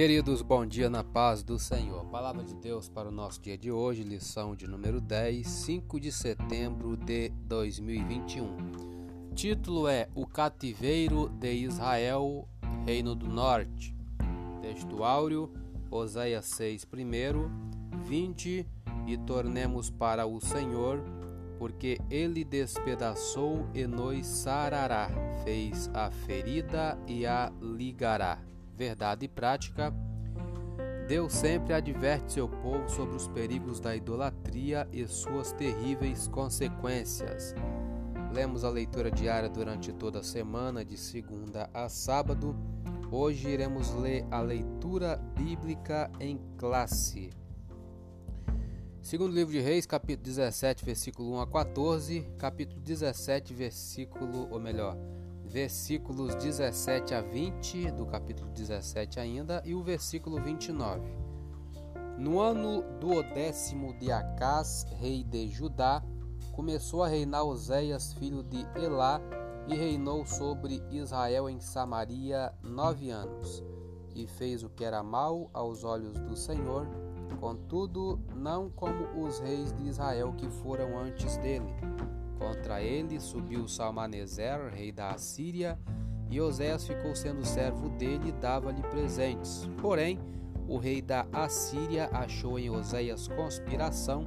Queridos, bom dia na paz do Senhor. Palavra de Deus para o nosso dia de hoje, lição de número 10, 5 de setembro de 2021. Título é O Cativeiro de Israel, Reino do Norte. Texto áureo, Oséias 6, 1, 20 E tornemos para o Senhor, porque ele despedaçou e nos sarará, fez a ferida e a ligará verdade e prática, Deus sempre adverte seu povo sobre os perigos da idolatria e suas terríveis consequências. Lemos a leitura diária durante toda a semana, de segunda a sábado. Hoje iremos ler a leitura bíblica em classe. Segundo livro de Reis, capítulo 17, versículo 1 a 14, capítulo 17, versículo, ou melhor, versículos 17 a 20 do capítulo 17 ainda e o versículo 29. No ano do décimo de Acás, rei de Judá, começou a reinar Oséias, filho de Elá, e reinou sobre Israel em Samaria nove anos, e fez o que era mal aos olhos do Senhor, contudo, não como os reis de Israel que foram antes dele Contra ele subiu Salmaneser, rei da Assíria, e Oséias ficou sendo servo dele e dava-lhe presentes. Porém, o rei da Assíria achou em Oséias conspiração,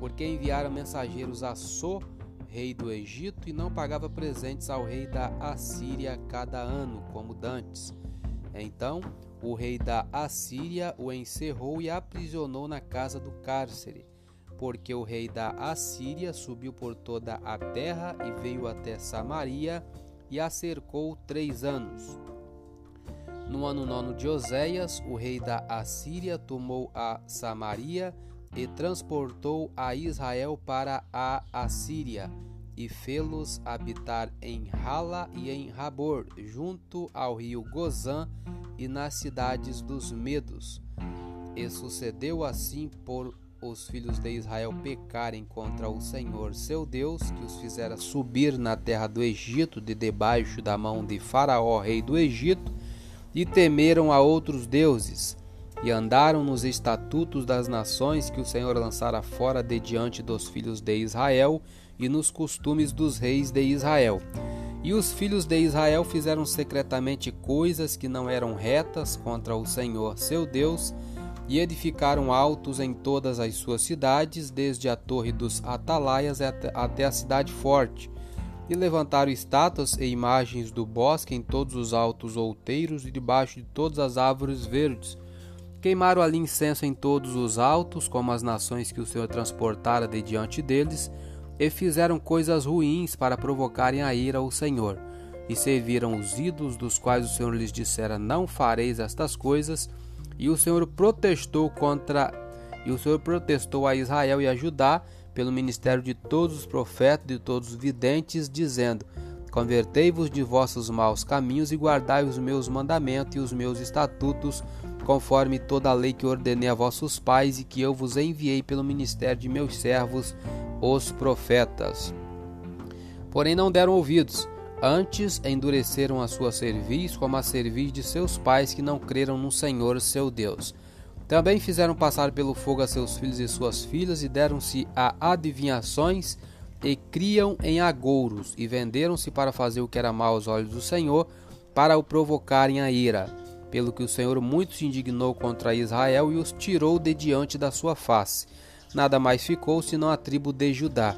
porque enviaram mensageiros a So, rei do Egito, e não pagava presentes ao rei da Assíria cada ano, como dantes. Então, o rei da Assíria o encerrou e aprisionou na casa do cárcere porque o rei da Assíria subiu por toda a terra e veio até Samaria e a cercou três anos. No ano nono de Oséias, o rei da Assíria tomou a Samaria e transportou a Israel para a Assíria e fê-los habitar em Hala e em Rabor, junto ao rio Gozã e nas cidades dos Medos. E sucedeu assim por os filhos de Israel pecarem contra o Senhor seu Deus, que os fizera subir na terra do Egito, de debaixo da mão de Faraó, rei do Egito, e temeram a outros deuses, e andaram nos estatutos das nações que o Senhor lançara fora de diante dos filhos de Israel, e nos costumes dos reis de Israel. E os filhos de Israel fizeram secretamente coisas que não eram retas contra o Senhor seu Deus, e edificaram altos em todas as suas cidades, desde a torre dos Atalaias até a cidade forte, e levantaram estátuas e imagens do bosque em todos os altos outeiros e debaixo de todas as árvores verdes. Queimaram ali incenso em todos os altos, como as nações que o Senhor transportara de diante deles, e fizeram coisas ruins para provocarem a ira ao Senhor. E serviram os ídolos dos quais o Senhor lhes dissera: Não fareis estas coisas, e o Senhor protestou contra e o Senhor protestou a Israel e a Judá pelo ministério de todos os profetas e de todos os videntes, dizendo: Convertei-vos de vossos maus caminhos e guardai os meus mandamentos e os meus estatutos, conforme toda a lei que ordenei a vossos pais e que eu vos enviei pelo ministério de meus servos, os profetas. Porém não deram ouvidos, Antes endureceram a sua cerviz como a cerviz de seus pais que não creram no Senhor seu Deus. Também fizeram passar pelo fogo a seus filhos e suas filhas e deram-se a adivinhações e criam em agouros e venderam-se para fazer o que era mal aos olhos do Senhor, para o provocarem a ira. Pelo que o Senhor muito se indignou contra Israel e os tirou de diante da sua face. Nada mais ficou senão a tribo de Judá.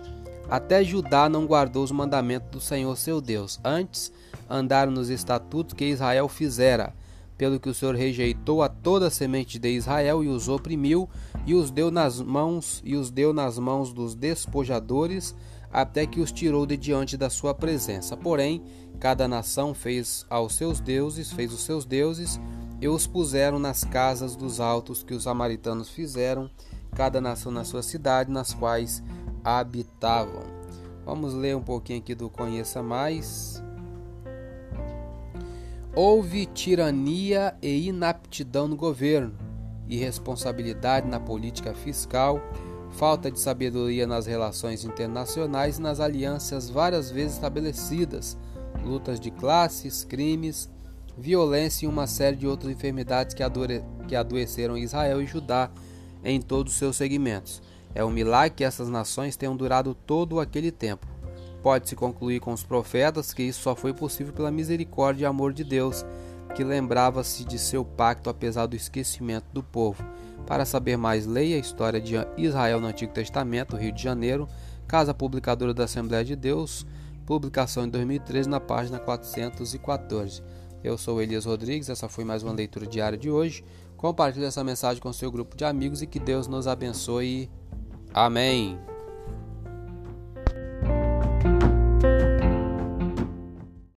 Até Judá não guardou os mandamentos do Senhor seu Deus. Antes, andaram nos estatutos que Israel fizera, pelo que o Senhor rejeitou a toda a semente de Israel e os oprimiu e os deu nas mãos e os deu nas mãos dos despojadores, até que os tirou de diante da sua presença. Porém, cada nação fez aos seus deuses, fez os seus deuses e os puseram nas casas dos altos que os samaritanos fizeram, cada nação na sua cidade, nas quais habitavam. Vamos ler um pouquinho aqui do Conheça Mais. Houve tirania e inaptidão no governo, irresponsabilidade na política fiscal, falta de sabedoria nas relações internacionais e nas alianças várias vezes estabelecidas, lutas de classes, crimes, violência e uma série de outras enfermidades que, adoeceram Israel e Judá em todos os seus segmentos. É um milagre que essas nações tenham durado todo aquele tempo. Pode-se concluir com os profetas que isso só foi possível pela misericórdia e amor de Deus, que lembrava-se de seu pacto apesar do esquecimento do povo. Para saber mais, leia a história de Israel no Antigo Testamento, Rio de Janeiro, Casa Publicadora da Assembleia de Deus, publicação em 2013 na página 414. Eu sou Elias Rodrigues, essa foi mais uma leitura diária de hoje. Compartilhe essa mensagem com seu grupo de amigos e que Deus nos abençoe. Amém.